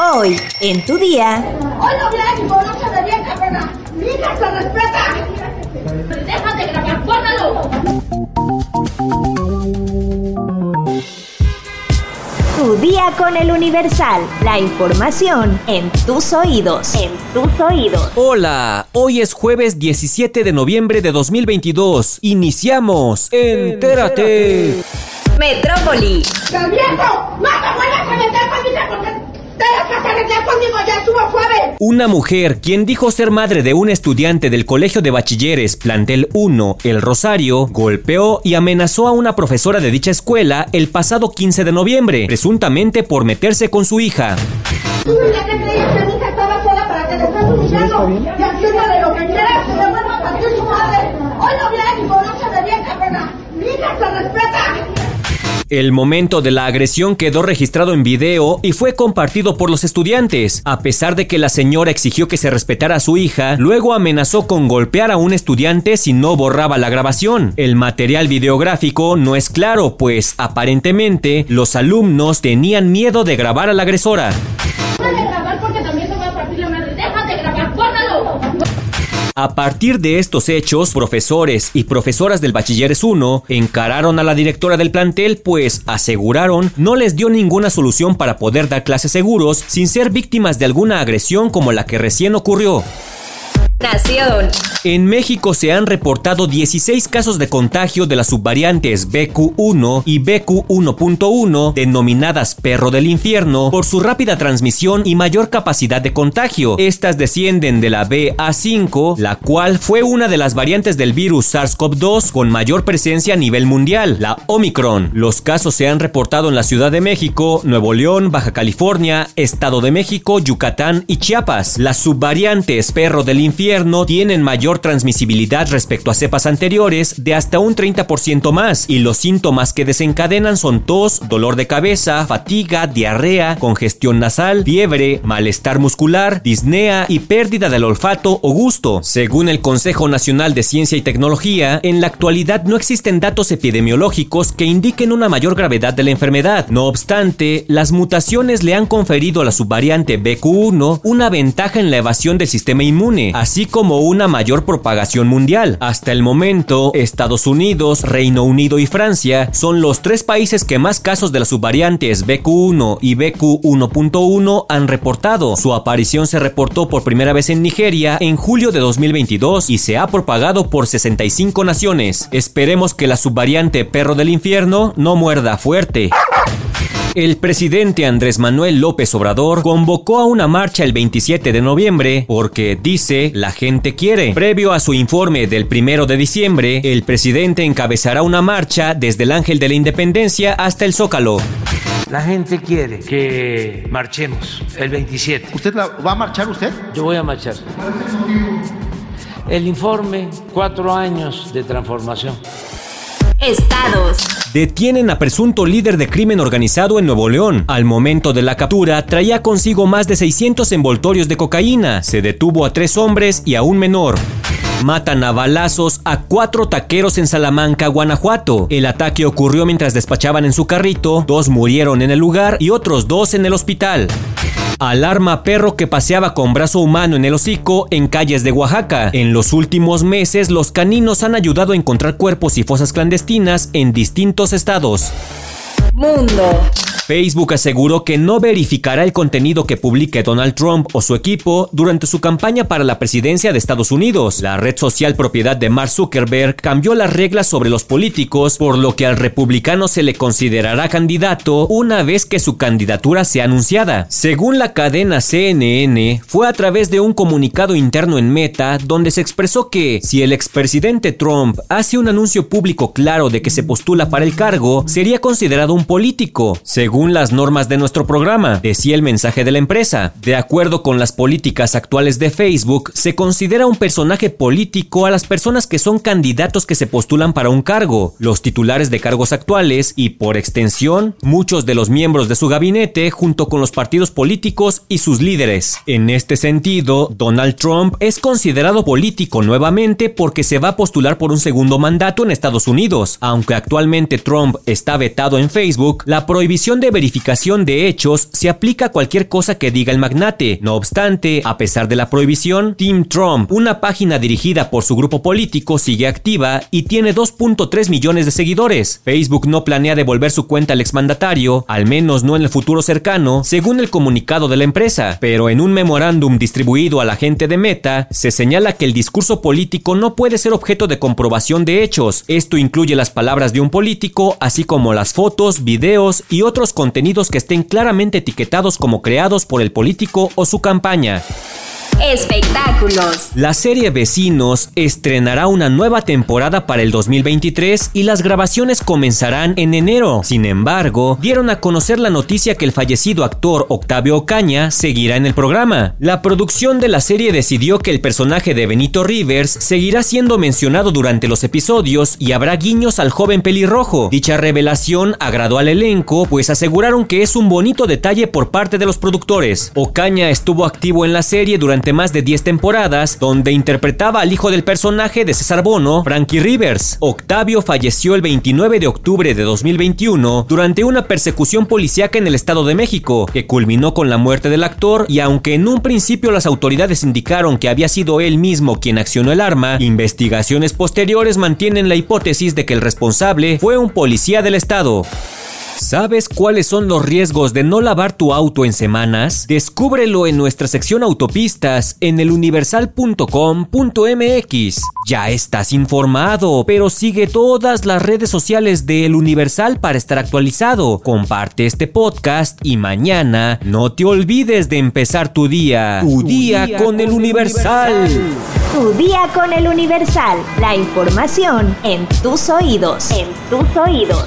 Hoy, en tu día. Hoy no blanco, no se me bien, cabrona. Mi hija se respeta. Déjate grabar, guárdalo. Tu día con el Universal. La información en tus oídos. En tus oídos. Hola, hoy es jueves 17 de noviembre de 2022. Iniciamos. Entérate. Metrópoli. ¡El viejo! ¡No te vuelvas a meter conmigo porque Una mujer, quien dijo ser madre de un estudiante del Colegio de Bachilleres Plantel 1, El Rosario, golpeó y amenazó a una profesora de dicha escuela el pasado 15 de noviembre, presuntamente por meterse con su hija. ¿Tú ya te creías que mi hija estaba sola para que le estés humillando? Y haciéndole lo que quieras, vuelva a partir su madre. Hoy no blanco, no se me bien, cabrona. Mi hija se respeta. El momento de la agresión quedó registrado en video y fue compartido por los estudiantes. A pesar de que la señora exigió que se respetara a su hija, luego amenazó con golpear a un estudiante si no borraba la grabación. El material videográfico no es claro, pues aparentemente los alumnos tenían miedo de grabar a la agresora. Déjate grabar porque también te voy a partir la madre. Déjate grabar, guárdalo. A partir de estos hechos, profesores y profesoras del Bachilleres 1 encararon a la directora del plantel, pues aseguraron no les dio ninguna solución para poder dar clases seguros sin ser víctimas de alguna agresión como la que recién ocurrió. Nación. En México se han reportado 16 casos de contagio de las subvariantes BQ1 y BQ1.1 denominadas perro del infierno por su rápida transmisión y mayor capacidad de contagio. Estas descienden de la BA5, la cual fue una de las variantes del virus SARS-CoV-2 con mayor presencia a nivel mundial, la Omicron. Los casos se han reportado en la Ciudad de México, Nuevo León, Baja California, Estado de México, Yucatán y Chiapas. Las subvariantes perro del infierno tienen mayor transmisibilidad respecto a cepas anteriores de hasta un 30% más y los síntomas que desencadenan son tos, dolor de cabeza, fatiga, diarrea, congestión nasal, fiebre, malestar muscular, disnea y pérdida del olfato o gusto. Según el Consejo Nacional de Ciencia y Tecnología, en la actualidad no existen datos epidemiológicos que indiquen una mayor gravedad de la enfermedad. No obstante, las mutaciones le han conferido a la subvariante BQ1 una ventaja en la evasión del sistema inmune, así como una mayor propagación mundial. Hasta el momento, Estados Unidos, Reino Unido y Francia son los tres países que más casos de las subvariantes BQ1 y BQ1.1 han reportado. Su aparición se reportó por primera vez en Nigeria en julio de 2022 y se ha propagado por 65 naciones. Esperemos que la subvariante perro del infierno no muerda fuerte. El presidente Andrés Manuel López Obrador convocó a una marcha el 27 de noviembre porque dice la gente quiere. Previo a su informe del primero de diciembre, el presidente encabezará una marcha desde el Ángel de la Independencia hasta el Zócalo. La gente quiere que marchemos el 27. ¿Usted la- va a marchar usted? Yo voy a marchar. El informe, cuatro años de transformación. Estados. Detienen a presunto líder de crimen organizado en Nuevo León. Al momento de la captura, traía consigo más de 600 envoltorios de cocaína. Se detuvo a tres hombres y a un menor. Matan a balazos a cuatro taqueros en Salamanca, Guanajuato. El ataque ocurrió mientras despachaban en su carrito, dos murieron en el lugar y otros dos en el hospital. Alarma perro que paseaba con brazo humano en el hocico en calles de Oaxaca. En los últimos meses, los caninos han ayudado a encontrar cuerpos y fosas clandestinas en distintos estados. Mundo. Facebook aseguró que no verificará el contenido que publique Donald Trump o su equipo durante su campaña para la presidencia de Estados Unidos. La red social propiedad de Mark Zuckerberg cambió las reglas sobre los políticos, por lo que al republicano se le considerará candidato una vez que su candidatura sea anunciada. Según la cadena CNN, fue a través de un comunicado interno en Meta donde se expresó que si el expresidente Trump hace un anuncio público claro de que se postula para el cargo, sería considerado un político. Según las normas de nuestro programa, decía el mensaje de la empresa. De acuerdo con las políticas actuales de Facebook, se considera un personaje político a las personas que son candidatos que se postulan para un cargo, los titulares de cargos actuales y, por extensión, muchos de los miembros de su gabinete junto con los partidos políticos y sus líderes. En este sentido, Donald Trump es considerado político nuevamente porque se va a postular por un segundo mandato en Estados Unidos. Aunque actualmente Trump está vetado en Facebook, la prohibición de verificación de hechos se aplica a cualquier cosa que diga el magnate. No obstante, a pesar de la prohibición, Team Trump, una página dirigida por su grupo político, sigue activa y tiene 2.3 millones de seguidores. Facebook no planea devolver su cuenta al exmandatario, al menos no en el futuro cercano, según el comunicado de la empresa, pero en un memorándum distribuido a la gente de Meta, se señala que el discurso político no puede ser objeto de comprobación de hechos. Esto incluye las palabras de un político, así como las fotos, videos y otros contenidos que estén claramente etiquetados como creados por el político o su campaña. Espectáculos. La serie Vecinos estrenará una nueva temporada para el 2023 y las grabaciones comenzarán en enero. Sin embargo, dieron a conocer la noticia que el fallecido actor Octavio Ocaña seguirá en el programa. La producción de la serie decidió que el personaje de Benito Rivers seguirá siendo mencionado durante los episodios y habrá guiños al joven pelirrojo. Dicha revelación agradó al elenco, pues aseguraron que es un bonito detalle por parte de los productores. Ocaña estuvo activo en la serie durante más de 10 temporadas, donde interpretaba al hijo del personaje de César Bono, Frankie Rivers. Octavio falleció el 29 de octubre de 2021 durante una persecución policíaca en el Estado de México, que culminó con la muerte del actor y aunque en un principio las autoridades indicaron que había sido él mismo quien accionó el arma, investigaciones posteriores mantienen la hipótesis de que el responsable fue un policía del Estado. ¿Sabes cuáles son los riesgos de no lavar tu auto en semanas? Descúbrelo en nuestra sección autopistas en eluniversal.com.mx. Ya estás informado, pero sigue todas las redes sociales de El Universal para estar actualizado. Comparte este podcast y mañana no te olvides de empezar tu día. Tu, día, con, El Universal. Tu día con el Universal. La información en tus oídos. En tus oídos.